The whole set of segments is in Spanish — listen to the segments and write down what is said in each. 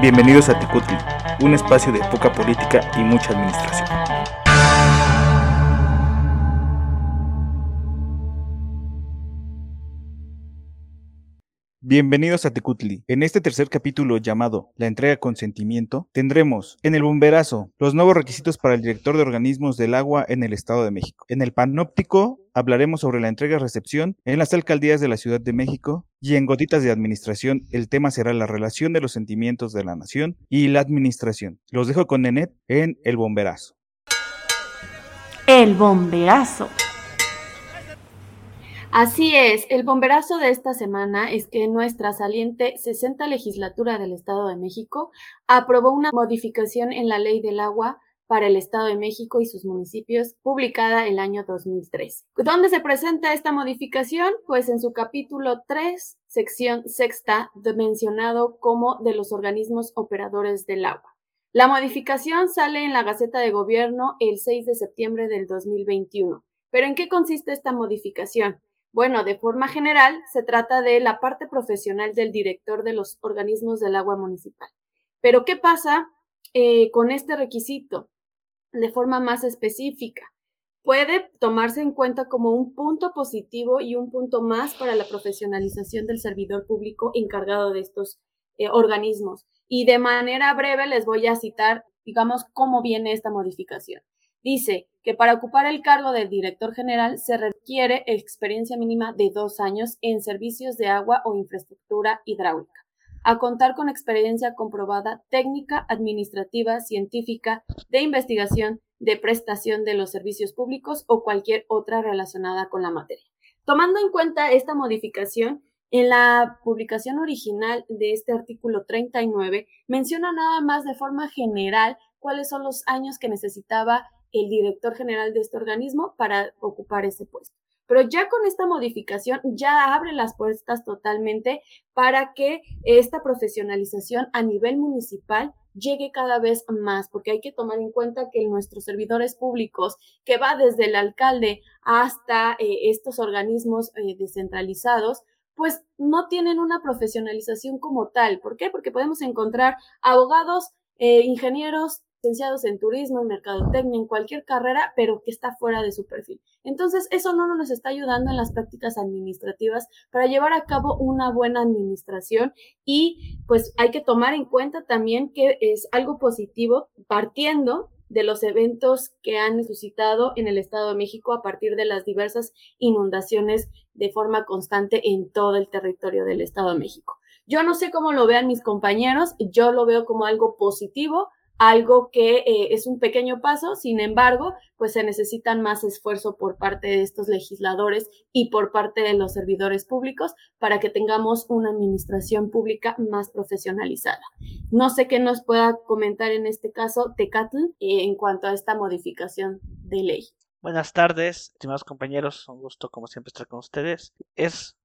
Bienvenidos a Tecutli, un espacio de poca política y mucha administración. Bienvenidos a Tecutli. En este tercer capítulo llamado La entrega con sentimiento, tendremos en el bomberazo los nuevos requisitos para el director de organismos del agua en el Estado de México. En el panóptico hablaremos sobre la entrega-recepción en las alcaldías de la Ciudad de México y en Gotitas de Administración el tema será la relación de los sentimientos de la nación y la administración. Los dejo con Nenet en El Bomberazo. El Bomberazo. Así es, el bomberazo de esta semana es que nuestra saliente 60 legislatura del Estado de México aprobó una modificación en la ley del agua para el Estado de México y sus municipios, publicada el año 2003. ¿Dónde se presenta esta modificación? Pues en su capítulo 3, sección sexta, mencionado como de los organismos operadores del agua. La modificación sale en la Gaceta de Gobierno el 6 de septiembre del 2021. ¿Pero en qué consiste esta modificación? Bueno, de forma general, se trata de la parte profesional del director de los organismos del agua municipal. Pero, ¿qué pasa eh, con este requisito? De forma más específica, puede tomarse en cuenta como un punto positivo y un punto más para la profesionalización del servidor público encargado de estos eh, organismos. Y de manera breve les voy a citar, digamos, cómo viene esta modificación. Dice que para ocupar el cargo de director general se requiere experiencia mínima de dos años en servicios de agua o infraestructura hidráulica, a contar con experiencia comprobada técnica, administrativa, científica, de investigación, de prestación de los servicios públicos o cualquier otra relacionada con la materia. Tomando en cuenta esta modificación, en la publicación original de este artículo 39 menciona nada más de forma general cuáles son los años que necesitaba el director general de este organismo para ocupar ese puesto. Pero ya con esta modificación ya abre las puertas totalmente para que esta profesionalización a nivel municipal llegue cada vez más, porque hay que tomar en cuenta que nuestros servidores públicos, que va desde el alcalde hasta eh, estos organismos eh, descentralizados, pues no tienen una profesionalización como tal. ¿Por qué? Porque podemos encontrar abogados, eh, ingenieros, licenciados en turismo, en mercadotecnia, en cualquier carrera, pero que está fuera de su perfil. Entonces, eso no nos está ayudando en las prácticas administrativas para llevar a cabo una buena administración y pues hay que tomar en cuenta también que es algo positivo partiendo de los eventos que han suscitado en el Estado de México a partir de las diversas inundaciones de forma constante en todo el territorio del Estado de México. Yo no sé cómo lo vean mis compañeros, yo lo veo como algo positivo, algo que eh, es un pequeño paso, sin embargo, pues se necesitan más esfuerzo por parte de estos legisladores y por parte de los servidores públicos para que tengamos una administración pública más profesionalizada. No sé qué nos pueda comentar en este caso Tecatl eh, en cuanto a esta modificación de ley. Buenas tardes, estimados compañeros, un gusto como siempre estar con ustedes. Es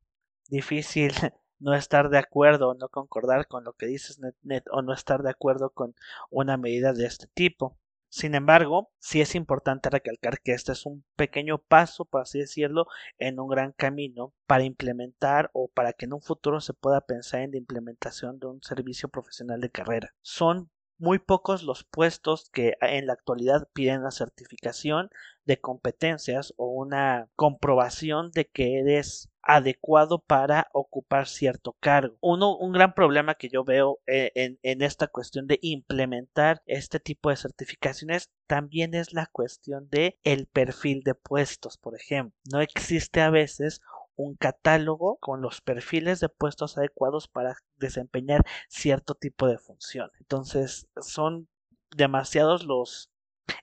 difícil no estar de acuerdo o no concordar con lo que dices net, o no estar de acuerdo con una medida de este tipo. Sin embargo, sí es importante recalcar que este es un pequeño paso, por así decirlo, en un gran camino para implementar o para que en un futuro se pueda pensar en la implementación de un servicio profesional de carrera. Son muy pocos los puestos que en la actualidad piden la certificación de competencias o una comprobación de que eres adecuado para ocupar cierto cargo. Uno, un gran problema que yo veo eh, en, en, esta cuestión de implementar este tipo de certificaciones también es la cuestión de el perfil de puestos, por ejemplo. No existe a veces un catálogo con los perfiles de puestos adecuados para desempeñar cierto tipo de función. Entonces, son demasiados los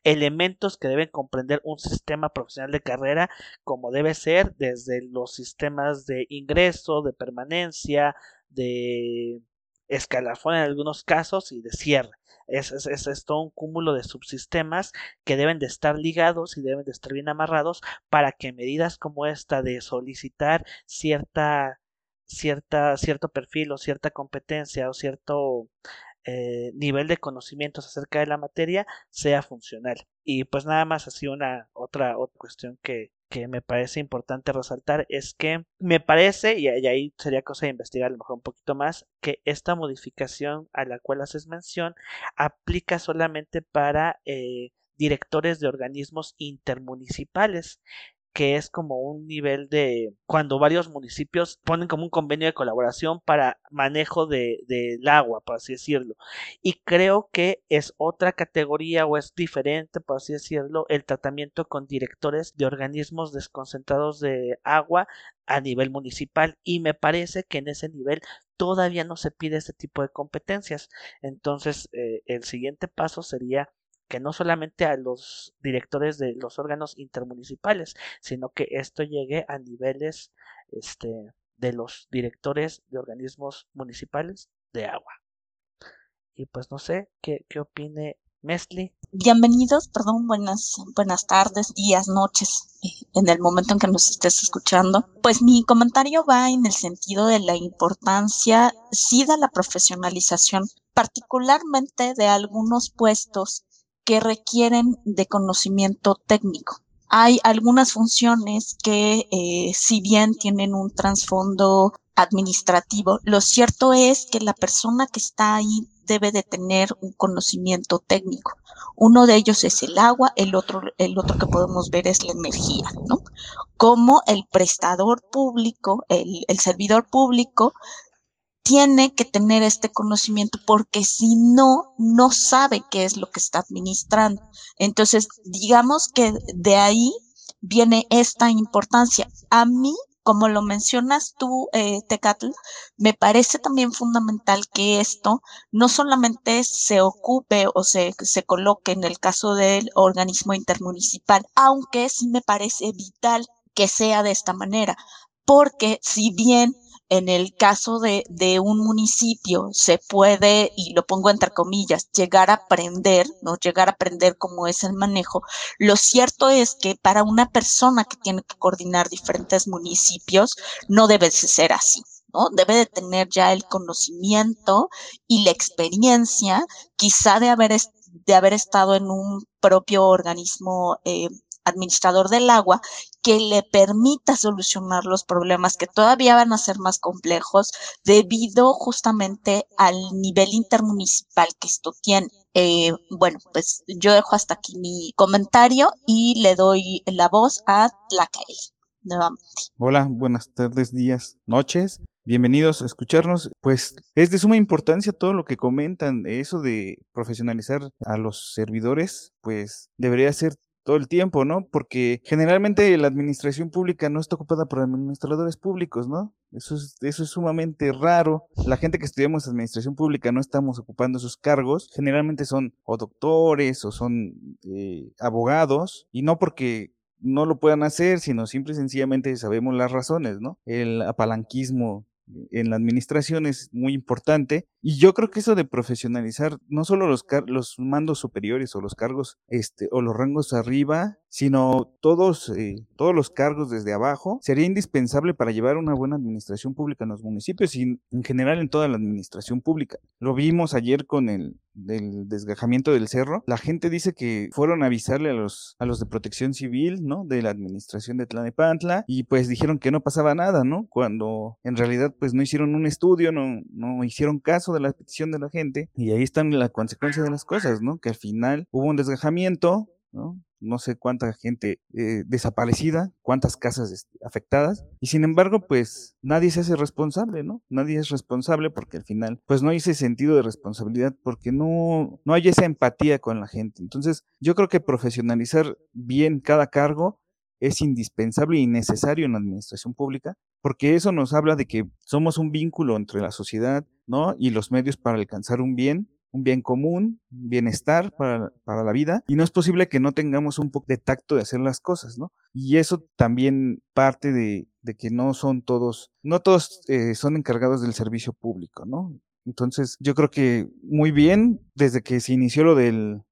elementos que deben comprender un sistema profesional de carrera como debe ser desde los sistemas de ingreso, de permanencia, de escalafón en algunos casos y de cierre. Es, es, es, todo un cúmulo de subsistemas que deben de estar ligados y deben de estar bien amarrados para que medidas como esta de solicitar cierta, cierta, cierto perfil o cierta competencia o cierto eh, nivel de conocimientos acerca de la materia sea funcional. Y pues nada más así una otra, otra cuestión que que me parece importante resaltar es que me parece, y, ahí sería cosa de investigar a lo mejor un poquito más, que esta modificación a la cual haces mención aplica solamente para eh, directores de organismos intermunicipales que es como un nivel de cuando varios municipios ponen como un convenio de colaboración para manejo del de, agua, por así decirlo. Y creo que es otra categoría o es diferente, por así decirlo, el tratamiento con directores de organismos desconcentrados de agua a nivel municipal. Y me parece que en ese nivel todavía no se pide ese tipo de competencias. Entonces, eh, el siguiente paso sería que no solamente a los directores de los órganos intermunicipales, sino que esto llegue a niveles este, de los directores de organismos municipales de agua. Y pues no sé, ¿qué, opine Mesli? Bienvenidos, perdón, buenas, buenas tardes, días, noches, eh, en el momento en que nos estés escuchando. Pues mi comentario va en el sentido de la importancia, sí, de la profesionalización, particularmente de algunos puestos que requieren de conocimiento técnico. Hay algunas funciones que, eh, si bien tienen un trasfondo administrativo, lo cierto es que la persona que está ahí debe de tener un conocimiento técnico. Uno de ellos es el agua, el otro, el otro que podemos ver es la energía, ¿no? Como el prestador público, el servidor público tiene que tener este conocimiento porque si no, no sabe qué es lo que está administrando. Entonces, digamos que de ahí viene esta importancia. A mí, como lo mencionas tú, eh, Tecatl, me parece también fundamental que esto no solamente se ocupe o se, se coloque en el caso del organismo intermunicipal, aunque sí me parece vital que sea de esta manera, porque si bien en el caso de, de, un municipio se puede, y lo pongo entre comillas, llegar a aprender, ¿no? Llegar a aprender cómo es el manejo. Lo cierto es que para una persona que tiene que coordinar diferentes municipios, no debe ser así. ¿no? Debe de tener ya el conocimiento y la experiencia, quizá de haber, de haber estado en un propio organismo eh, administrador del agua que le permita solucionar los problemas que todavía van a ser más complejos debido justamente al nivel intermunicipal que esto tiene. Eh, bueno, pues yo dejo hasta aquí mi comentario y le doy la voz a Tlacael nuevamente. Hola, buenas tardes, días, noches. Bienvenidos a escucharnos. Pues es de suma importancia todo lo que comentan. Eso de profesionalizar a los servidores, pues debería ser todo el tiempo, ¿no? Porque generalmente la administración pública no está ocupada por administradores públicos, ¿no? Eso es, eso es sumamente raro. La gente que estudiamos administración pública no estamos ocupando esos cargos. Generalmente son o doctores o son eh, abogados y no porque no lo puedan hacer, sino simple y sencillamente sabemos las razones, ¿no? El apalanquismo en la administración es muy importante y yo creo que eso de profesionalizar no solo los, los mandos superiores o los cargos este, o los rangos arriba, sino todos, eh, todos los cargos desde abajo, sería indispensable para llevar una buena administración pública en los municipios y en general en toda la administración pública. Lo vimos ayer con el del desgajamiento del cerro. La gente dice que fueron a avisarle a los, a los de protección civil, ¿no? De la administración de Tlanepantla y pues dijeron que no pasaba nada, ¿no? Cuando en realidad pues no hicieron un estudio, no, no hicieron caso de la petición de la gente y ahí están la consecuencia de las cosas, ¿no? Que al final hubo un desgajamiento, ¿no? No sé cuánta gente eh, desaparecida, cuántas casas este, afectadas, y sin embargo, pues nadie se hace responsable, ¿no? Nadie es responsable porque al final, pues no hay ese sentido de responsabilidad porque no, no hay esa empatía con la gente. Entonces, yo creo que profesionalizar bien cada cargo es indispensable y necesario en la administración pública, porque eso nos habla de que somos un vínculo entre la sociedad, ¿no? Y los medios para alcanzar un bien, un bien común, un bienestar para, para la vida, y no es posible que no tengamos un poco de tacto de hacer las cosas, ¿no? Y eso también parte de, de que no son todos, no todos eh, son encargados del servicio público, ¿no? Entonces, yo creo que muy bien, desde que se inició lo del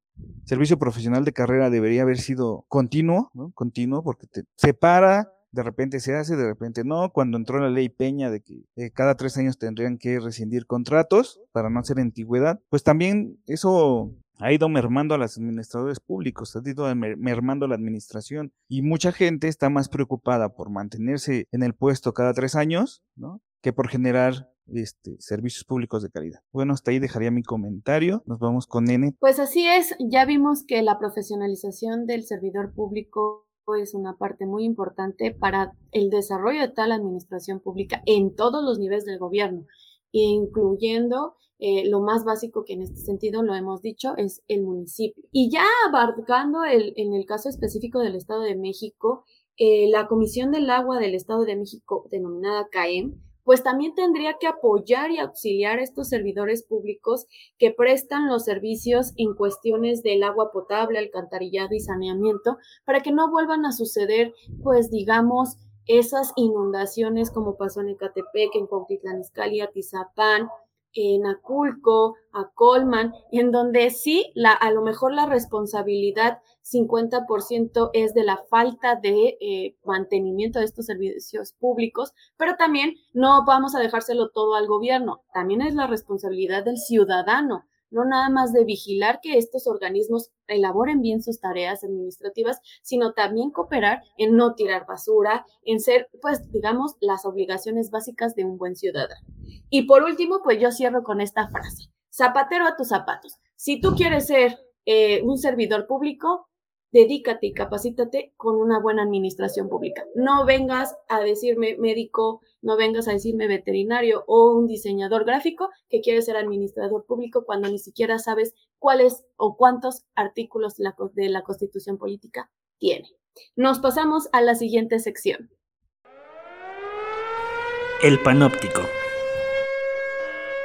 servicio profesional de carrera debería haber sido continuo, ¿no? Continuo, porque te separa, de repente se hace, de repente no. Cuando entró la ley Peña de que eh, cada tres años tendrían que rescindir contratos para no hacer antigüedad, pues también eso ha ido mermando a los administradores públicos, ha ido mermando a la administración y mucha gente está más preocupada por mantenerse en el puesto cada tres años, ¿no? Que por generar este, servicios públicos de calidad. Bueno, hasta ahí dejaría mi comentario. Nos vamos con Nene. Pues así es, ya vimos que la profesionalización del servidor público es una parte muy importante para el desarrollo de tal administración pública en todos los niveles del gobierno, incluyendo eh, lo más básico que en este sentido lo hemos dicho es el municipio. Y ya abarcando el, en el caso específico del Estado de México, eh, la Comisión del Agua del Estado de México, denominada CAEM, pues también tendría que apoyar y auxiliar a estos servidores públicos que prestan los servicios en cuestiones del agua potable, alcantarillado y saneamiento, para que no vuelvan a suceder, pues digamos, esas inundaciones como pasó en Ecatepec, en Cuautitlán Izcalli, Atizapán, en Aculco, a Colman, en donde sí, la, a lo mejor la responsabilidad 50% es de la falta de eh, mantenimiento de estos servicios públicos, pero también no vamos a dejárselo todo al gobierno, también es la responsabilidad del ciudadano no nada más de vigilar que estos organismos elaboren bien sus tareas administrativas, sino también cooperar en no tirar basura, en ser, pues, digamos, las obligaciones básicas de un buen ciudadano. Y por último, pues yo cierro con esta frase, zapatero a tus zapatos. Si tú quieres ser eh, un servidor público, dedícate y capacítate con una buena administración pública. No vengas a decirme médico, no vengas a decirme veterinario o un diseñador gráfico que quiere ser administrador público cuando ni siquiera sabes cuáles o cuántos artículos de la Constitución Política tiene. Nos pasamos a la siguiente sección. El panóptico.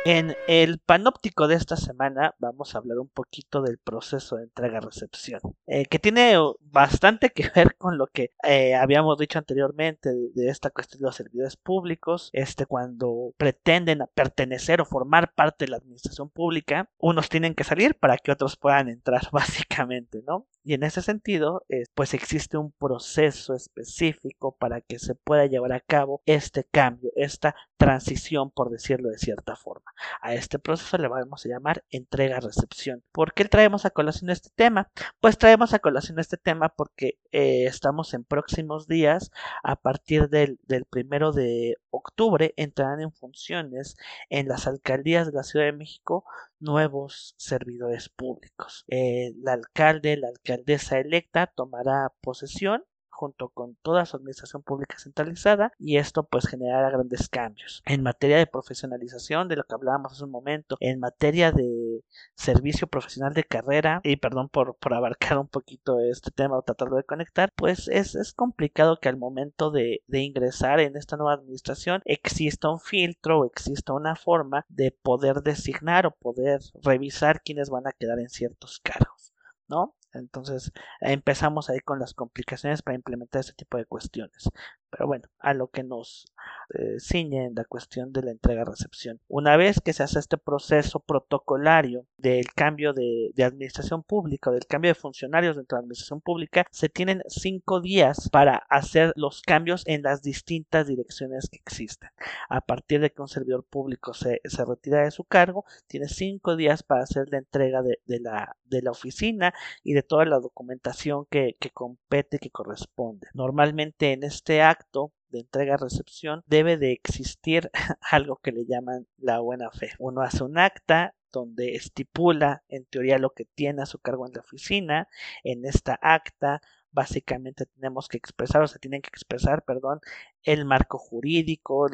En el panóptico de esta semana vamos a hablar un poquito del proceso de entrega-recepción, eh, que tiene bastante que ver con lo que eh, habíamos dicho anteriormente de, esta cuestión de los servidores públicos, este cuando pretenden pertenecer o formar parte de la administración pública, unos tienen que salir para que otros puedan entrar básicamente, ¿no? Y en ese sentido, pues existe un proceso específico para que se pueda llevar a cabo este cambio, esta transición, por decirlo de cierta forma. A este proceso le vamos a llamar entrega-recepción. ¿Por qué traemos a colación este tema? Pues traemos a colación este tema porque eh, estamos en próximos días, a partir del, del primero de octubre, entrarán en funciones en las alcaldías de la Ciudad de México nuevos servidores públicos. El alcalde, la alcaldesa electa tomará posesión junto con toda su administración pública centralizada y esto pues generará grandes cambios. En materia de profesionalización, de lo que hablábamos hace un momento, en materia de servicio profesional de carrera, y perdón por, por abarcar un poquito este tema o tratarlo de conectar, pues es, es complicado que al momento de, de ingresar en esta nueva administración exista un filtro o exista una forma de poder designar o poder revisar quiénes van a quedar en ciertos cargos. ¿no? Entonces empezamos ahí con las complicaciones para implementar este tipo de cuestiones. Pero bueno, a lo que nos eh, ciñe en la cuestión de la entrega-recepción. Una vez que se hace este proceso protocolario del cambio de, administración pública, del cambio de funcionarios dentro de la administración pública, se tienen cinco días para hacer los cambios en las distintas direcciones que existen. A partir de que un servidor público se, se retira de su cargo, tiene cinco días para hacer la entrega de, la, de la oficina y de toda la documentación que, que compete que corresponde. Normalmente en este acto de entrega-recepción debe de existir algo que le llaman la buena fe. Uno hace un acta donde estipula en teoría lo que tiene a su cargo en la oficina. En esta acta básicamente tenemos que expresar, o se tienen que expresar, perdón, el marco jurídico,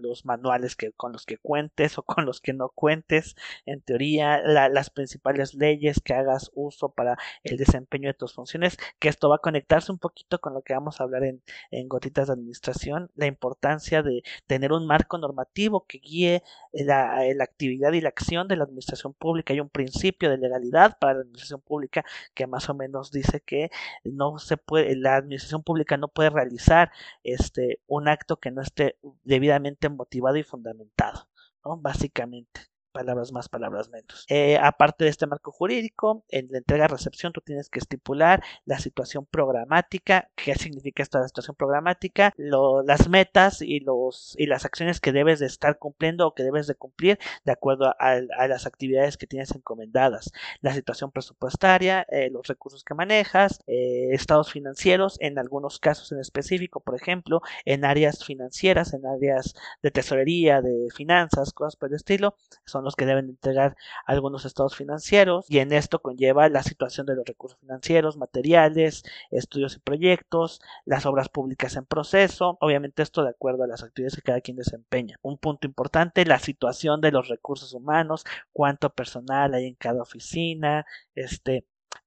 los manuales que, con los que cuentes o con los que no cuentes, en teoría, las principales leyes que hagas uso para el desempeño de tus funciones, que esto va a conectarse un poquito con lo que vamos a hablar en, en Gotitas de Administración, la importancia de tener un marco normativo que guíe la, la actividad y la acción de la administración pública. Hay un principio de legalidad para la administración pública que más o menos dice que no se puede, la administración pública no puede realizar este un acto que no esté debidamente motivado y fundamentado, ¿no? Básicamente. Palabras más, palabras menos. Eh, aparte de este marco jurídico, en la entrega-recepción tú tienes que estipular la situación programática, qué significa esta situación programática, las metas y, los, y las acciones que debes de estar cumpliendo o que debes de cumplir de acuerdo a, las actividades que tienes encomendadas, la situación presupuestaria, eh, los recursos que manejas, eh, estados financieros, en algunos casos en específico, por ejemplo, en áreas financieras, en áreas de tesorería, de finanzas, cosas por el estilo, son los que deben entregar algunos estados financieros y en esto conlleva la situación de los recursos financieros, materiales, estudios y proyectos, las obras públicas en proceso, obviamente esto de acuerdo a las actividades que cada quien desempeña. Un punto importante, la situación de los recursos humanos, cuánto personal hay en cada oficina, este,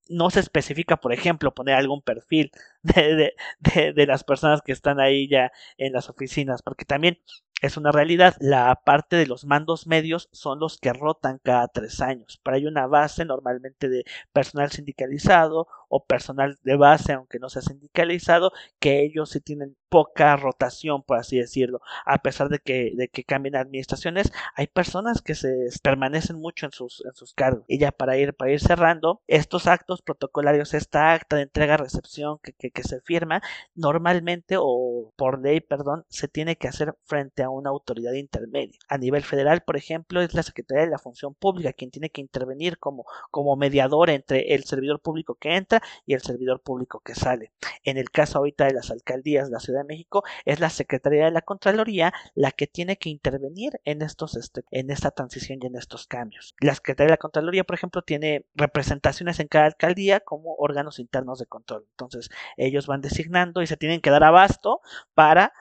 no se especifica, por ejemplo, poner algún perfil de, de, de, las personas que están ahí ya en las oficinas, porque también es una realidad. La parte de los mandos medios son los que rotan cada tres años. Pero hay una base normalmente de personal sindicalizado o personal de base, aunque no sea sindicalizado, que ellos sí tienen poca rotación, por así decirlo. A pesar de que, de que cambien administraciones, hay personas que se permanecen mucho en sus, en sus cargos. Y ya para ir, para ir cerrando, estos actos protocolarios, esta acta de entrega-recepción que, que, que se firma, normalmente o por ley, perdón, se tiene que hacer frente a una autoridad intermedia. A nivel federal, por ejemplo, es la Secretaría de la Función Pública quien tiene que intervenir como, como mediador entre el servidor público que entra y el servidor público que sale. En el caso ahorita de las alcaldías de la Ciudad de México, es la Secretaría de la Contraloría la que tiene que intervenir en estos este, en esta transición y en estos cambios. La Secretaría de la Contraloría, por ejemplo, tiene representaciones en cada alcaldía como órganos internos de control. Entonces, ellos van designando y se tienen que dar abasto para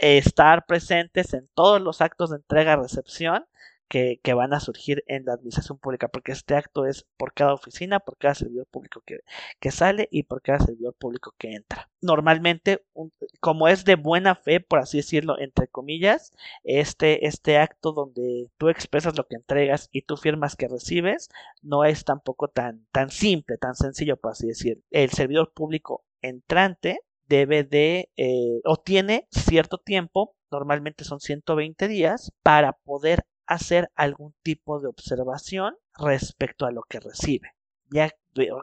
estar presentes en todos los actos de entrega-recepción que, que, van a surgir en la administración pública, porque este acto es por cada oficina, por cada servidor público que, que sale y por cada servidor público que entra. Normalmente, como es de buena fe, por así decirlo, entre comillas, este, este acto donde tú expresas lo que entregas y tú firmas que recibes, no es tampoco tan, tan simple, tan sencillo, por así decirlo. El servidor público entrante debe de eh, o tiene cierto tiempo, normalmente son 120 días, para poder hacer algún tipo de observación respecto a lo que recibe. Ya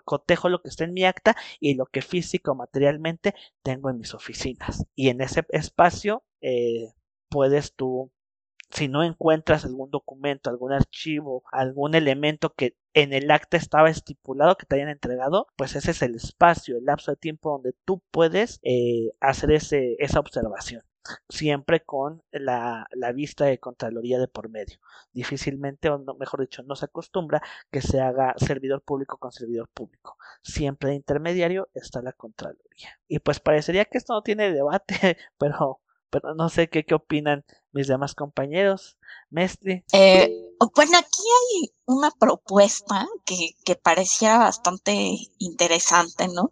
cotejo lo que está en mi acta y lo que físico materialmente tengo en mis oficinas. Y en ese espacio eh, puedes tú si no encuentras algún documento, algún archivo, algún elemento que en el acta estaba estipulado que te hayan entregado, pues ese es el espacio, el lapso de tiempo donde tú puedes eh, hacer ese, esa observación. Siempre con la, vista de Contraloría de por medio. Difícilmente, o no, mejor dicho, no se acostumbra que se haga servidor público con servidor público. Siempre de intermediario está la Contraloría. Y pues parecería que esto no tiene debate, pero pero no sé qué, qué opinan mis demás compañeros. Mestre. Eh, bueno, aquí hay una propuesta que, que pareciera bastante interesante, ¿no?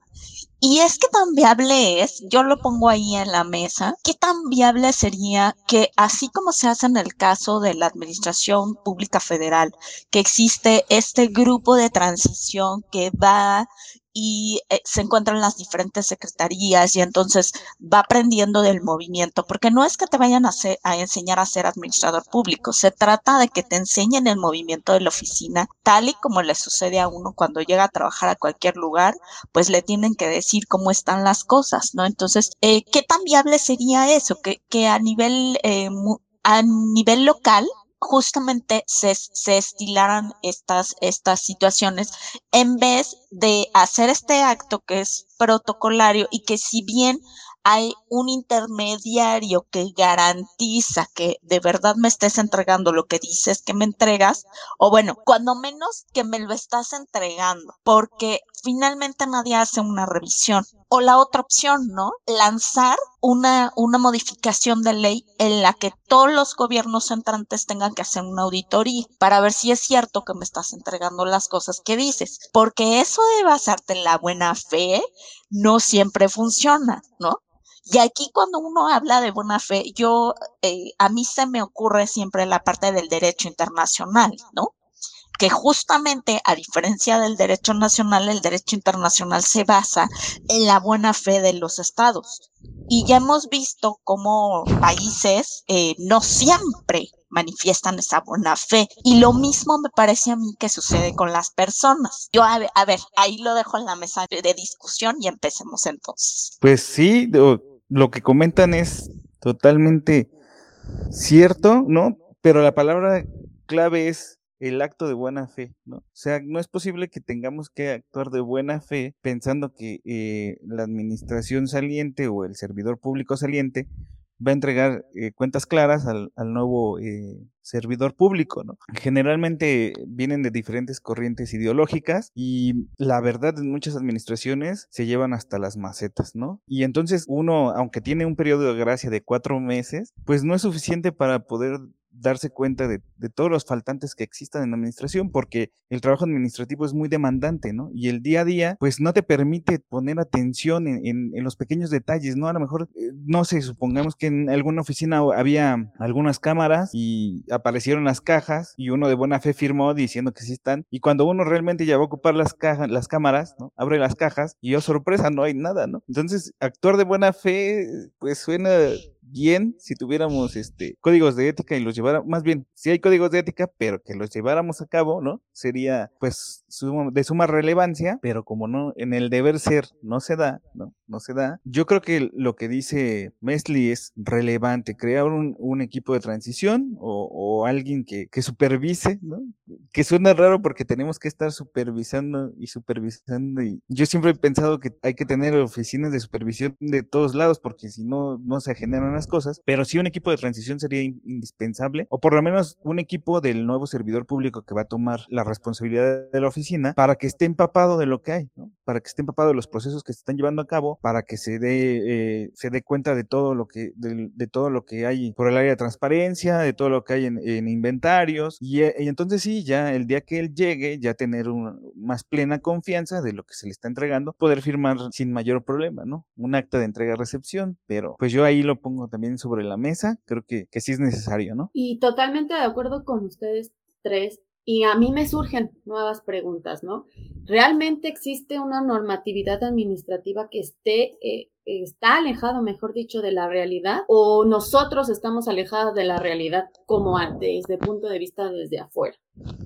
Y es que tan viable es, yo lo pongo ahí en la mesa, qué tan viable sería que así como se hace en el caso de la Administración Pública Federal, que existe este grupo de transición que va y eh, se encuentran las diferentes secretarías y entonces va aprendiendo del movimiento, porque no es que te vayan a, a enseñar a ser administrador público, se trata de que te enseñen el movimiento de la oficina, tal y como le sucede a uno cuando llega a trabajar a cualquier lugar, pues le tienen que decir cómo están las cosas, ¿no? Entonces, eh, ¿qué tan viable sería eso? Que, que a nivel, eh, a nivel local justamente se, se estilaran estas, estas situaciones en vez de hacer este acto que es protocolario y que si bien hay un intermediario que garantiza que de verdad me estés entregando lo que dices que me entregas, o bueno, cuando menos que me lo estás entregando, porque finalmente nadie hace una revisión. O la otra opción, ¿no? Lanzar una, una modificación de ley en la que todos los gobiernos entrantes tengan que hacer una auditoría para ver si es cierto que me estás entregando las cosas que dices. Porque eso de basarte en la buena fe no siempre funciona, ¿no? Y aquí cuando uno habla de buena fe, yo, eh, a mí se me ocurre siempre la parte del derecho internacional, ¿no? Que justamente, a diferencia del derecho nacional, el derecho internacional se basa en la buena fe de los estados. Y ya hemos visto cómo países eh, no siempre manifiestan esa buena fe. Y lo mismo me parece a mí que sucede con las personas. Yo, a ver, a ver ahí lo dejo en la mesa de discusión y empecemos entonces. Pues sí, lo que comentan es totalmente cierto, ¿no? Pero la palabra clave es el acto de buena fe, ¿no? O sea, no es posible que tengamos que actuar de buena fe pensando que eh, la administración saliente o el servidor público saliente va a entregar eh, cuentas claras al, nuevo eh, servidor público, ¿no? Generalmente vienen de diferentes corrientes ideológicas y la verdad en muchas administraciones se llevan hasta las macetas, ¿no? Y entonces uno, aunque tiene un periodo de gracia de cuatro meses, pues no es suficiente para poder darse cuenta de, todos los faltantes que existan en la administración, porque el trabajo administrativo es muy demandante, ¿no? Y el día a día, pues no te permite poner atención en, los pequeños detalles, ¿no? A lo mejor, eh, no sé, supongamos que en alguna oficina había algunas cámaras y aparecieron las cajas y uno de buena fe firmó diciendo que sí están, y cuando uno realmente ya va a ocupar las cajas, las cámaras, ¿no? Abre las cajas y, oh sorpresa, no hay nada, ¿no? Entonces, actuar de buena fe, pues suena bien si tuviéramos este códigos de ética y los lleváramos, más bien, si hay códigos de ética, pero que los lleváramos a cabo, ¿no? Sería pues de suma relevancia, pero como no, en el deber ser no se da, ¿no? No se da. Yo creo que lo que dice Mesli es relevante, crear un, equipo de transición o, alguien que, que, supervise, ¿no? Que suena raro porque tenemos que estar supervisando y supervisando y yo siempre he pensado que hay que tener oficinas de supervisión de todos lados porque si no, no se generan las cosas, pero sí un equipo de transición sería indispensable, o por lo menos un equipo del nuevo servidor público que va a tomar la responsabilidad de la oficina para que esté empapado de lo que hay, ¿no? Para que esté empapado de los procesos que se están llevando a cabo, para que se dé, eh, se dé cuenta de todo lo que, de, todo lo que hay por el área de transparencia, de todo lo que hay en, inventarios, eh, y, entonces sí, ya el día que él llegue, ya tener una más plena confianza de lo que se le está entregando, poder firmar sin mayor problema, ¿no? Un acta de entrega-recepción, pero pues yo ahí lo pongo también sobre la mesa, creo que, que sí es necesario, ¿no? Y totalmente de acuerdo con ustedes tres. Y a mí me surgen nuevas preguntas, ¿no? ¿Realmente existe una normatividad administrativa que esté, eh, está alejado, mejor dicho, de la realidad? ¿O nosotros estamos alejados de la realidad como desde punto de vista desde afuera?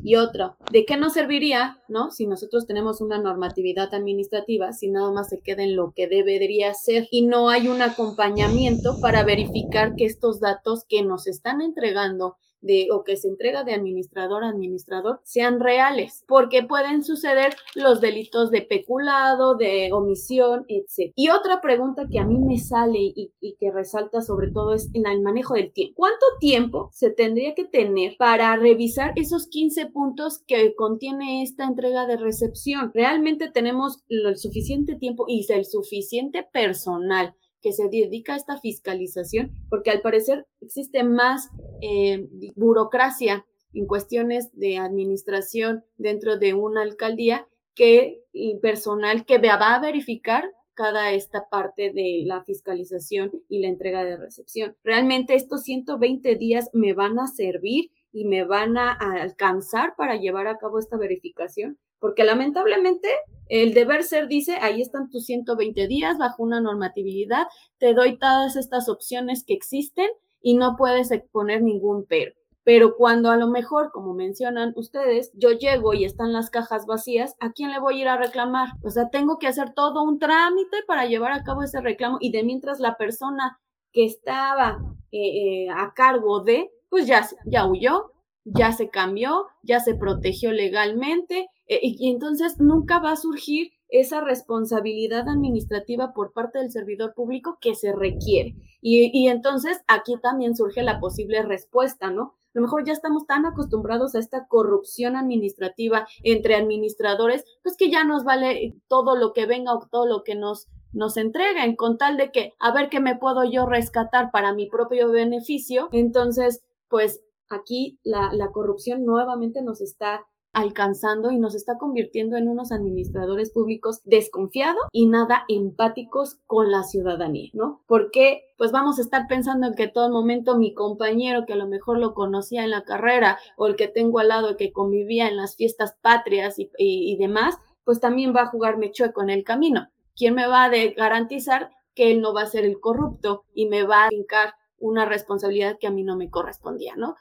Y otro, ¿de qué nos serviría, no? Si nosotros tenemos una normatividad administrativa, si nada más se queda en lo que debería ser y no hay un acompañamiento para verificar que estos datos que nos están entregando de o que se entrega de administrador a administrador sean reales, porque pueden suceder los delitos de peculado, de omisión, etc. Y otra pregunta que a mí me sale y, que resalta sobre todo es en el manejo del tiempo. ¿Cuánto tiempo se tendría que tener para revisar esos 15 puntos que contiene esta entrega de recepción? ¿Realmente tenemos el suficiente tiempo y el suficiente personal que se dedica a esta fiscalización, porque al parecer existe más eh, burocracia en cuestiones de administración dentro de una alcaldía que personal que va a verificar cada esta parte de la fiscalización y la entrega de recepción. Realmente estos 120 días me van a servir y me van a alcanzar para llevar a cabo esta verificación porque lamentablemente el deber ser dice, ahí están tus 120 días bajo una normatividad, te doy todas estas opciones que existen y no puedes exponer ningún pero. Pero cuando a lo mejor, como mencionan ustedes, yo llego y están las cajas vacías, ¿a quién le voy a ir a reclamar? O sea, tengo que hacer todo un trámite para llevar a cabo ese reclamo y de mientras la persona que estaba eh, eh, a cargo de, pues ya, ya huyó, ya se cambió, ya se protegió legalmente eh, y entonces nunca va a surgir esa responsabilidad administrativa por parte del servidor público que se requiere. Y, y, entonces aquí también surge la posible respuesta, ¿no? A lo mejor ya estamos tan acostumbrados a esta corrupción administrativa entre administradores, pues que ya nos vale todo lo que venga o todo lo que nos nos entreguen con tal de que a ver qué me puedo yo rescatar para mi propio beneficio. Entonces, pues aquí la, corrupción nuevamente nos está alcanzando y nos está convirtiendo en unos administradores públicos desconfiados y nada empáticos con la ciudadanía, ¿no? Porque pues vamos a estar pensando en que todo momento mi compañero que a lo mejor lo conocía en la carrera o el que tengo al lado que convivía en las fiestas patrias y, demás, pues también va a jugarme chueco en el camino. ¿Quién me va a garantizar que él no va a ser el corrupto y me va a brincar una responsabilidad que a mí no me correspondía, ¿no?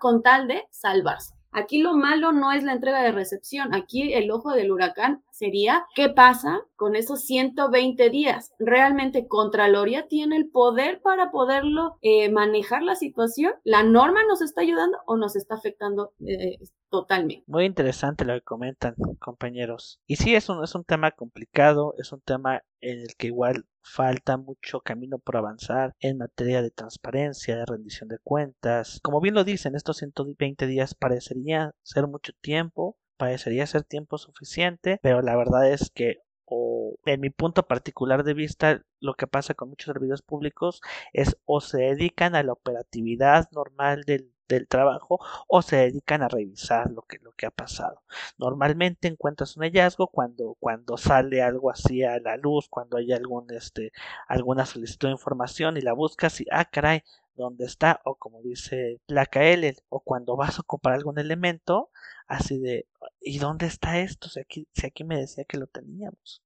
Con tal de salvarse. Aquí lo malo no es la entrega de recepción, aquí el ojo del huracán sería qué pasa con esos 120 días. ¿Realmente Contraloría tiene el poder para poderlo eh, manejar la situación? ¿La norma nos está ayudando o nos está afectando eh, totalmente? Muy interesante lo que comentan, compañeros. Y sí, es un, es un tema complicado, es un tema en el que igual falta mucho camino por avanzar en materia de transparencia, de rendición de cuentas. Como bien lo dicen, estos 120 días parecería ser mucho tiempo, parecería ser tiempo suficiente, pero la verdad es que o en mi punto particular de vista, lo que pasa con muchos servidores públicos es o se dedican a la operatividad normal del del trabajo o se dedican a revisar lo que, lo que ha pasado. Normalmente encuentras un hallazgo cuando, cuando sale algo así a la luz, cuando hay algún, este, alguna solicitud de información y la buscas y, ah, caray, ¿dónde está? O como dice la KL, o cuando vas a ocupar algún elemento, así de, ¿y dónde está esto? Si aquí, si aquí me decía que lo teníamos,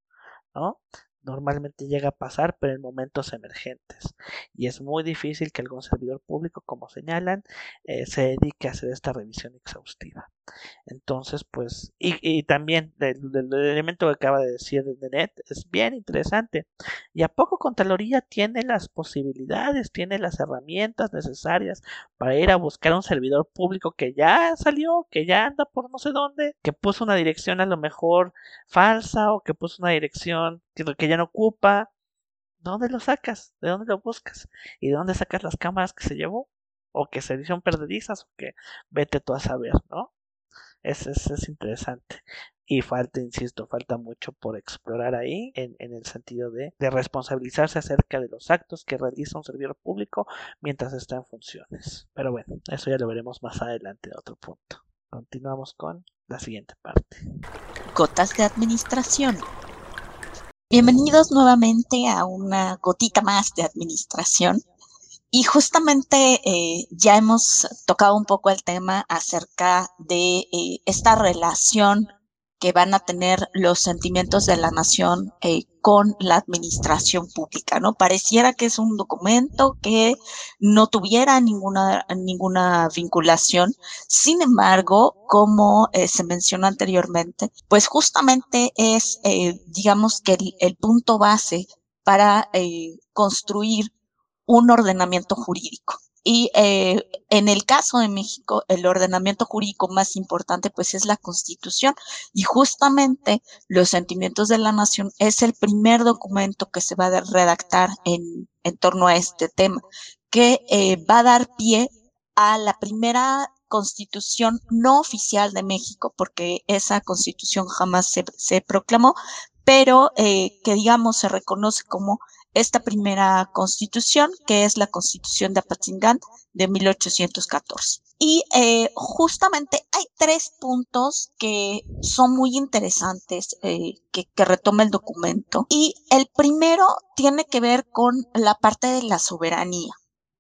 ¿no? Normalmente llega a pasar, pero en momentos emergentes. Y es muy difícil que algún servidor público, como señalan, eh, se dedique a hacer esta revisión exhaustiva. Entonces, pues, y, también el, elemento que acaba de decir de Net es bien interesante. ¿Y a poco Contraloría tiene las posibilidades, tiene las herramientas necesarias para ir a buscar un servidor público que ya salió, que ya anda por no sé dónde, que puso una dirección a lo mejor falsa o que puso una dirección que, ya no ocupa? ¿Dónde lo sacas? ¿De dónde lo buscas? ¿Y de dónde sacas las cámaras que se llevó? o que se hicieron perdedizas o que vete tú a saber, ¿no? Es, es, interesante. Y falta, insisto, falta mucho por explorar ahí en, en el sentido de, de, responsabilizarse acerca de los actos que realiza un servidor público mientras está en funciones. Pero bueno, eso ya lo veremos más adelante en otro punto. Continuamos con la siguiente parte. Gotas de administración. Bienvenidos nuevamente a una gotita más de administración. Y justamente eh, ya hemos tocado un poco el tema acerca de eh, esta relación que van a tener los sentimientos de la nación eh, con la administración pública, ¿no? Pareciera que es un documento que no tuviera ninguna, ninguna vinculación. Sin embargo, como se mencionó anteriormente, pues justamente es, digamos que el, el, punto base para construir un ordenamiento jurídico. Y eh, en el caso de México, el ordenamiento jurídico más importante pues es la constitución y justamente los sentimientos de la nación es el primer documento que se va a redactar en, en torno a este tema, que eh, va a dar pie a la primera constitución no oficial de México, porque esa constitución jamás se, se proclamó, pero eh, que digamos se reconoce como esta primera constitución, que es la constitución de Apatzingán de 1814. Y eh, justamente hay tres puntos que son muy interesantes eh, que, que, retoma el documento. Y el primero tiene que ver con la parte de la soberanía.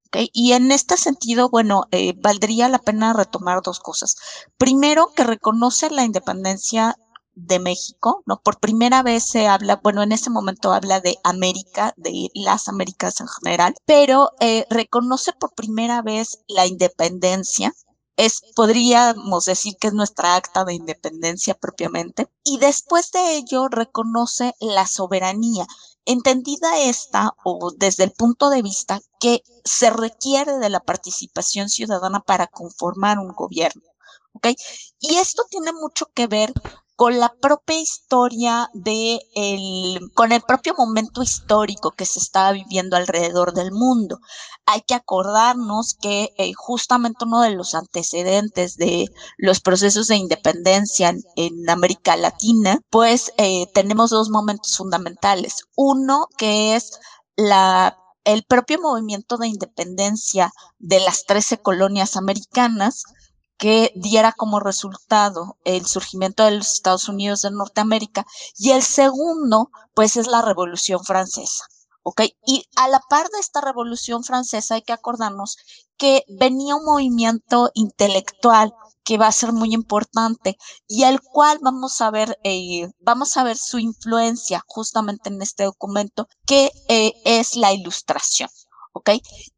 ¿okay? Y en este sentido, bueno, eh, valdría la pena retomar dos cosas. Primero, que reconoce la independencia de México, ¿no? Por primera vez se habla, bueno, en ese momento habla de América, de las Américas en general, pero eh, reconoce por primera vez la independencia. Es, podríamos decir que es nuestra acta de independencia propiamente. Y después de ello reconoce la soberanía, entendida esta o desde el punto de vista que se requiere de la participación ciudadana para conformar un gobierno. ¿ok? Y esto tiene mucho que ver con la propia historia de el, con el propio momento histórico que se estaba viviendo alrededor del mundo. Hay que acordarnos que eh, justamente uno de los antecedentes de los procesos de independencia en, América Latina, pues eh, tenemos dos momentos fundamentales. Uno que es la el propio movimiento de independencia de las 13 colonias americanas, que diera como resultado el surgimiento de los Estados Unidos de Norteamérica y el segundo, pues es la Revolución Francesa. ¿Ok? Y a la par de esta Revolución Francesa hay que acordarnos que venía un movimiento intelectual que va a ser muy importante y el cual vamos a ver, eh, vamos a ver su influencia justamente en este documento, que eh, es la ilustración. ¿Ok?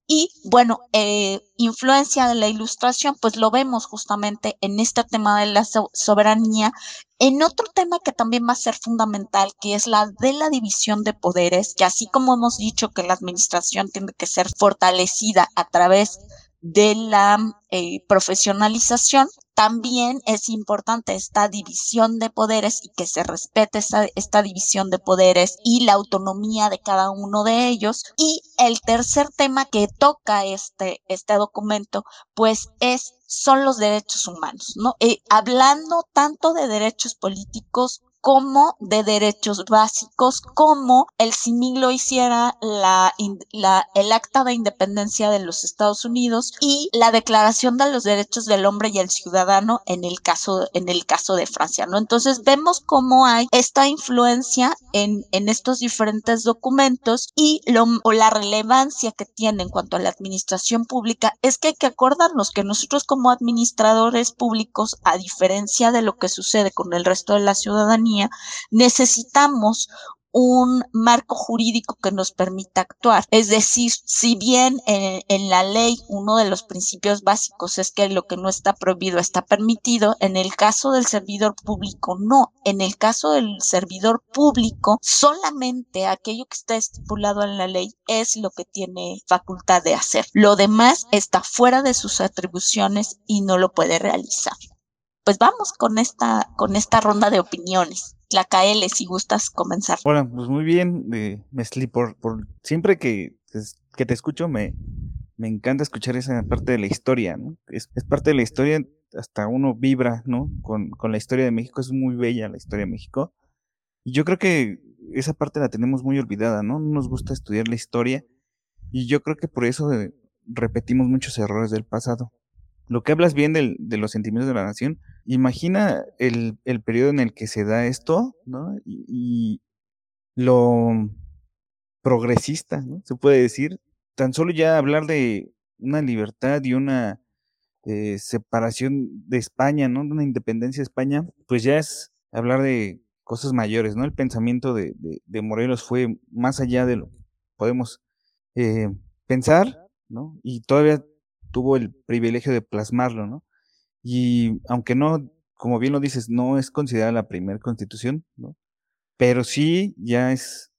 Y bueno, eh, influencia de la ilustración, pues lo vemos justamente en este tema de la soberanía, en otro tema que también va a ser fundamental, que es la de la división de poderes, que así como hemos dicho que la administración tiene que ser fortalecida a través de la eh, profesionalización, también es importante esta división de poderes y que se respete esta, esta, división de poderes y la autonomía de cada uno de ellos. Y el tercer tema que toca este, este documento, pues es son los derechos humanos, ¿no? Eh, hablando tanto de derechos políticos como de derechos básicos, como el CIMIC lo hiciera la, la, el Acta de Independencia de los Estados Unidos y la Declaración de los Derechos del Hombre y el Ciudadano en el caso, en el caso de Francia, ¿no? Entonces vemos cómo hay esta influencia en, en estos diferentes documentos y lo, o la relevancia que tiene en cuanto a la administración pública es que hay que acordarnos que nosotros como administradores públicos, a diferencia de lo que sucede con el resto de la ciudadanía, necesitamos un marco jurídico que nos permita actuar. Es decir, si bien en, la ley uno de los principios básicos es que lo que no está prohibido está permitido, en el caso del servidor público no. En el caso del servidor público, solamente aquello que está estipulado en la ley es lo que tiene facultad de hacer. Lo demás está fuera de sus atribuciones y no lo puede realizar pues vamos con esta, con esta ronda de opiniones. La KL, si gustas comenzar. Bueno, pues muy bien, eh, Mesli, por, siempre que, que te escucho me, me encanta escuchar esa parte de la historia, ¿no? Es, es parte de la historia, hasta uno vibra, ¿no? Con, con, la historia de México, es muy bella la historia de México. Y yo creo que esa parte la tenemos muy olvidada, ¿no? No nos gusta estudiar la historia. Y yo creo que por eso eh, repetimos muchos errores del pasado lo que hablas bien del, de los sentimientos de la nación, imagina el, periodo en el que se da esto, ¿no? Y, lo progresista, ¿no? Se puede decir. Tan solo ya hablar de una libertad y una eh, separación de España, ¿no? De una independencia de España, pues ya es hablar de cosas mayores, ¿no? El pensamiento de, de, Morelos fue más allá de lo que podemos eh, pensar, ¿no? Y todavía tuvo el privilegio de plasmarlo, ¿no? Y aunque no, como bien lo dices, no es considerada la primera constitución, ¿no? Pero sí ya es,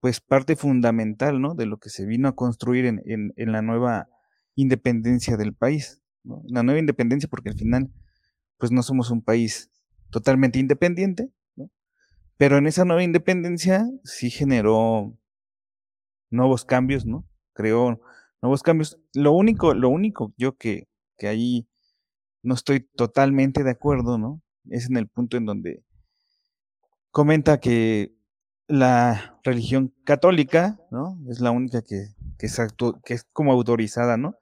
pues, parte fundamental, ¿no? De lo que se vino a construir en, en, la nueva independencia del país, ¿no? La nueva independencia porque al final, pues, no somos un país totalmente independiente, ¿no? Pero en esa nueva independencia sí generó nuevos cambios, ¿no? Creó nuevos cambios. Lo único, lo único yo que, que ahí no estoy totalmente de acuerdo, ¿no? Es en el punto en donde comenta que la religión católica, ¿no? Es la única que, que, es, que es como autorizada, ¿no?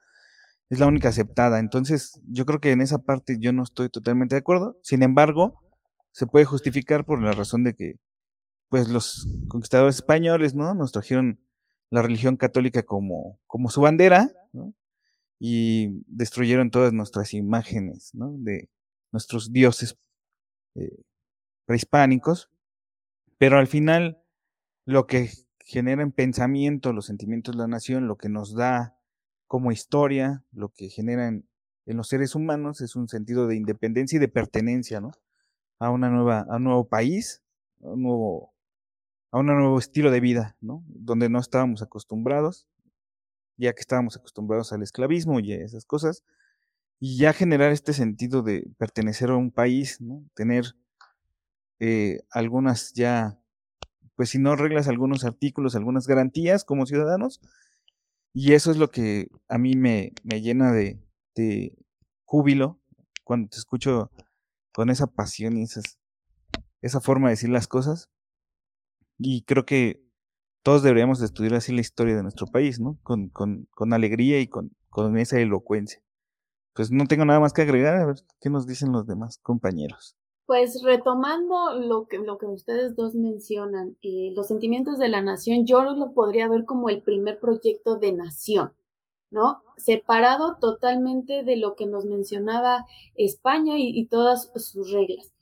Es la única aceptada. Entonces, yo creo que en esa parte yo no estoy totalmente de acuerdo. Sin embargo, se puede justificar por la razón de que, pues, los conquistadores españoles, ¿no? Nos trajeron la religión católica como, como su bandera, y destruyeron todas nuestras imágenes de nuestros dioses eh, prehispánicos, pero al final lo que genera en pensamiento los sentimientos de la nación, lo que nos da como historia, lo que genera en, los seres humanos es un sentido de independencia y de pertenencia, ¿no? A una nueva, a un nuevo país, a un nuevo a un nuevo estilo de vida, ¿no? Donde no estábamos acostumbrados, ya que estábamos acostumbrados al esclavismo y a esas cosas, y ya generar este sentido de pertenecer a un país, ¿no? Tener eh, algunas ya, pues si no reglas, algunos artículos, algunas garantías como ciudadanos, y eso es lo que a mí me, me llena de, de júbilo cuando te escucho con esa pasión y esas, esa forma de decir las cosas y creo que todos deberíamos estudiar así la historia de nuestro país, ¿no? Con, con, con alegría y con, con, esa elocuencia. Pues no tengo nada más que agregar, a ver qué nos dicen los demás compañeros. Pues retomando lo que, lo que ustedes dos mencionan, eh, los sentimientos de la nación, yo lo podría ver como el primer proyecto de nación, ¿no? Separado totalmente de lo que nos mencionaba España y, y todas sus reglas.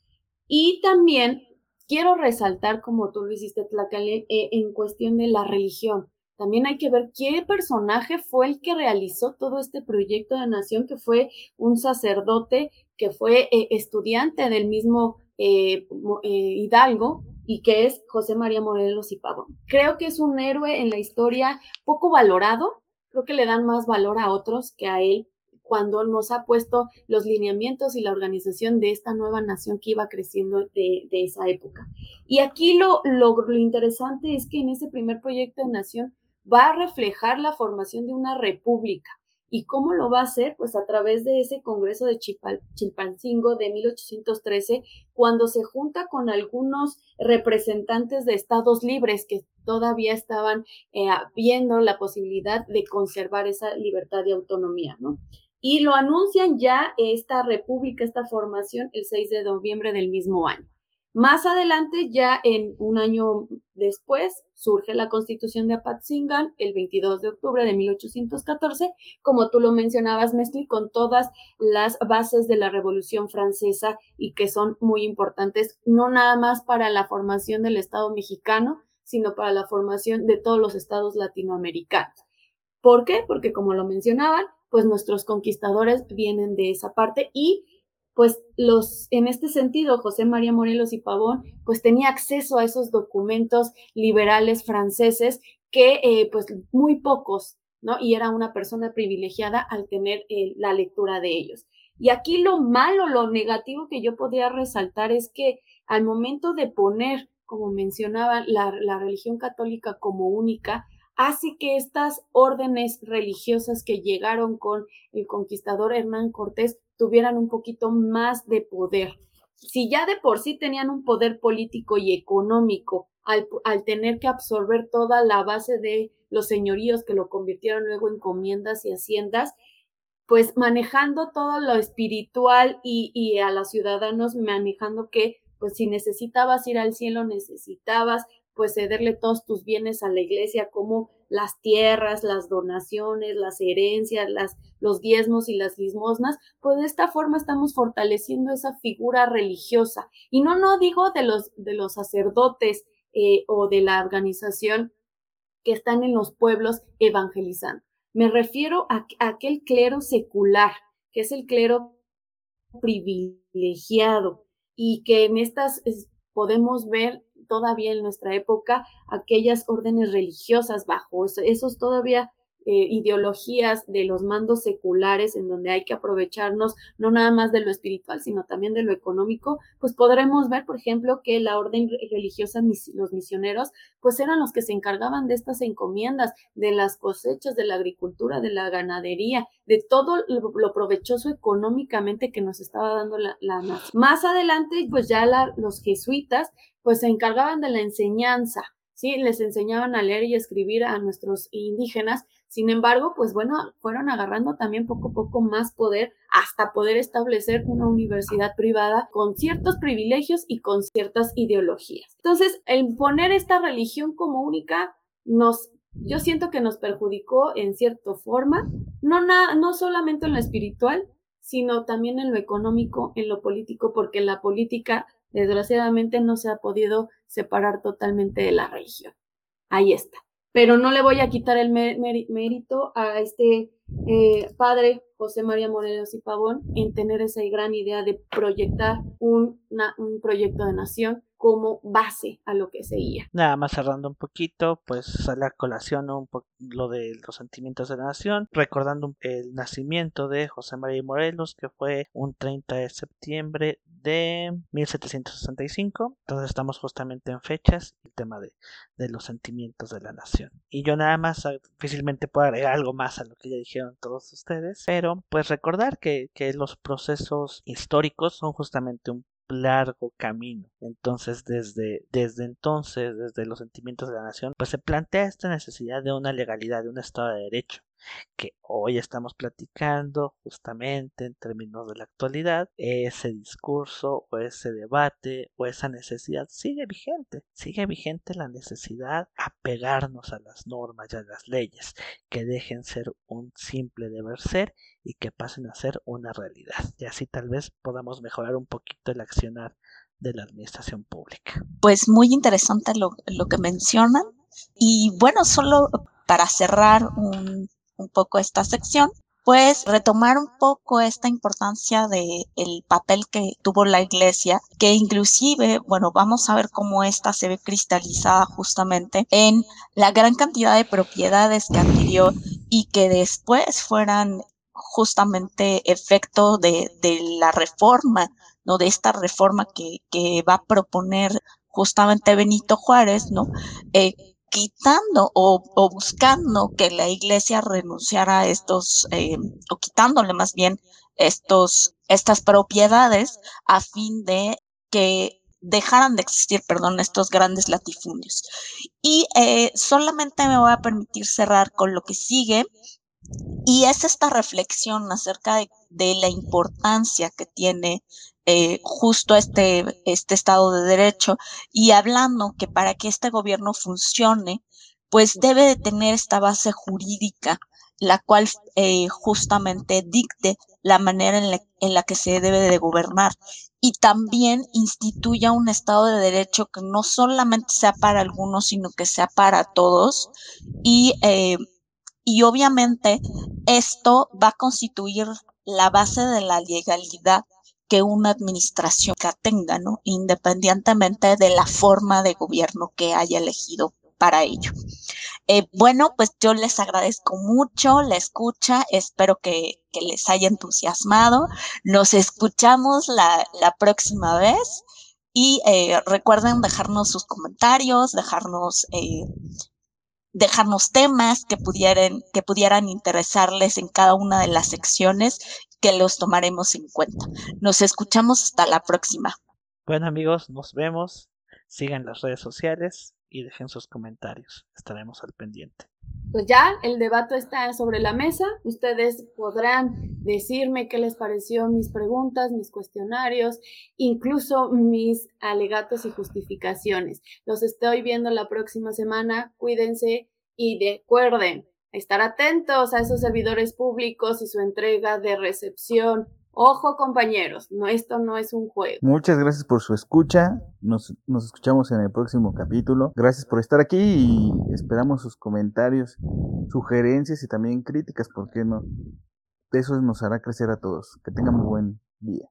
Y también quiero resaltar, como tú lo hiciste, Tlacale, eh, en cuestión de la religión. también hay que ver qué personaje fue el que realizó todo este proyecto de nación, que fue un sacerdote, que fue eh, estudiante del mismo eh, Hidalgo y que es José María Morelos y Pavón. Creo que es un héroe en la historia poco valorado, creo que le dan más valor a otros que a él cuando nos ha puesto los lineamientos y la organización de esta nueva nación que iba creciendo de, esa época. Y aquí lo, lo, interesante es que en ese primer proyecto de nación va a reflejar la formación de una república. ¿Y cómo lo va a hacer? Pues a través de ese Congreso de Chilpancingo de 1813, cuando se junta con algunos representantes de estados libres que todavía estaban eh, viendo la posibilidad de conservar esa libertad y autonomía, ¿no? Y lo anuncian ya esta república, esta formación, el 6 de noviembre del mismo año. Más adelante, ya en un año después, surge la constitución de Apatzingan el 22 de octubre de 1814, como tú lo mencionabas, Mesli, con todas las bases de la Revolución Francesa y que son muy importantes, no nada más para la formación del Estado mexicano, sino para la formación de todos los estados latinoamericanos. ¿Por qué? Porque como lo mencionaban, pues nuestros conquistadores vienen de esa parte y pues los, en este sentido, José María Morelos y Pavón, pues tenía acceso a esos documentos liberales franceses que eh, pues muy pocos, ¿no? Y era una persona privilegiada al tener eh, la lectura de ellos. Y aquí lo malo, lo negativo que yo podría resaltar es que al momento de poner, como mencionaba, la, la religión católica como única, hace que estas órdenes religiosas que llegaron con el conquistador Hernán Cortés tuvieran un poquito más de poder. Si ya de por sí tenían un poder político y económico al, tener que absorber toda la base de los señoríos que lo convirtieron luego en comiendas y haciendas, pues manejando todo lo espiritual y, y a los ciudadanos manejando que, pues si necesitabas ir al cielo, necesitabas pues cederle todos tus bienes a la iglesia, como las tierras, las donaciones, las herencias, las, los diezmos y las limosnas, pues de esta forma estamos fortaleciendo esa figura religiosa. Y no, no digo de los, de los sacerdotes eh, o de la organización que están en los pueblos evangelizando. Me refiero a, a aquel clero secular, que es el clero privilegiado y que en estas podemos ver todavía en nuestra época aquellas órdenes religiosas bajo esos todavía eh, ideologías de los mandos seculares en donde hay que aprovecharnos no nada más de lo espiritual, sino también de lo económico, pues podremos ver, por ejemplo, que la orden religiosa, los misioneros, pues eran los que se encargaban de estas encomiendas, de las cosechas, de la agricultura, de la ganadería, de todo lo, provechoso económicamente que nos estaba dando la, la Más adelante, pues ya los jesuitas, pues se encargaban de la enseñanza, ¿sí? Les enseñaban a leer y escribir a nuestros indígenas. Sin embargo, pues bueno, fueron agarrando también poco a poco más poder hasta poder establecer una universidad privada con ciertos privilegios y con ciertas ideologías. Entonces, el poner esta religión como única nos yo siento que nos perjudicó en cierta forma, no, no solamente en lo espiritual, sino también en lo económico, en lo político, porque la política desgraciadamente no se ha podido separar totalmente de la religión. Ahí está. Pero no le voy a quitar el mérito a este eh, padre José María Morelos y Pavón en tener esa gran idea de proyectar un, un proyecto de nación como base a lo que seguía. Nada más cerrando un poquito, pues sale a colación un lo de los sentimientos de la nación, recordando el nacimiento de José María Morelos, que fue un 30 de septiembre de 1765. Entonces estamos justamente en fechas, el tema de, de los sentimientos de la nación. Y yo nada más ah, difícilmente puedo agregar algo más a lo que ya dijeron todos ustedes, pero pues recordar que, que los procesos históricos son justamente un largo camino. Entonces, desde, desde entonces, desde los sentimientos de la nación, pues se plantea esta necesidad de una legalidad, de un Estado de Derecho que hoy estamos platicando justamente en términos de la actualidad, ese discurso o ese debate o esa necesidad sigue vigente, sigue vigente la necesidad a pegarnos a las normas y a las leyes, que dejen ser un simple deber ser y que pasen a ser una realidad. Y así tal vez podamos mejorar un poquito el accionar de la administración pública. Pues muy interesante lo, lo que mencionan. Y bueno, solo para cerrar un, un poco esta sección, pues retomar un poco esta importancia de el papel que tuvo la iglesia, que inclusive, bueno, vamos a ver cómo esta se ve cristalizada justamente en la gran cantidad de propiedades que adquirió y que después fueran justamente efecto de, de la reforma, ¿no? De esta reforma que, que va a proponer justamente Benito Juárez, ¿no? Eh, quitando o, buscando que la iglesia renunciara a estos, eh, o quitándole más bien estos, estas propiedades a fin de que dejaran de existir, perdón, estos grandes latifundios. Y eh, solamente me voy a permitir cerrar con lo que sigue, y es esta reflexión acerca de, de la importancia que tiene eh, justo este, este Estado de Derecho y hablando que para que este gobierno funcione, pues debe de tener esta base jurídica, la cual eh, justamente dicte la manera en la, en la, que se debe de gobernar y también instituya un Estado de Derecho que no solamente sea para algunos, sino que sea para todos y eh, y obviamente esto va a constituir la base de la legalidad que una administración tenga, ¿no? Independientemente de la forma de gobierno que haya elegido para ello. Eh, bueno, pues yo les agradezco mucho la escucha, espero que, les haya entusiasmado. Nos escuchamos la, la próxima vez y eh, recuerden dejarnos sus comentarios, dejarnos eh, dejarnos temas que pudieran, que pudieran interesarles en cada una de las secciones que los tomaremos en cuenta. Nos escuchamos hasta la próxima. Bueno amigos, nos vemos. Sigan las redes sociales y dejen sus comentarios. Estaremos al pendiente pues ya el debate está sobre la mesa. Ustedes podrán decirme qué les pareció mis preguntas, mis cuestionarios, incluso mis alegatos y justificaciones. Los estoy viendo la próxima semana. Cuídense y recuerden estar atentos a esos servidores públicos y su entrega de recepción Ojo compañeros, no, esto no es un juego. Muchas gracias por su escucha. Nos, nos escuchamos en el próximo capítulo. Gracias por estar aquí y esperamos sus comentarios, sugerencias y también críticas, ¿por qué no? Eso nos hará crecer a todos. Que tengan un buen día.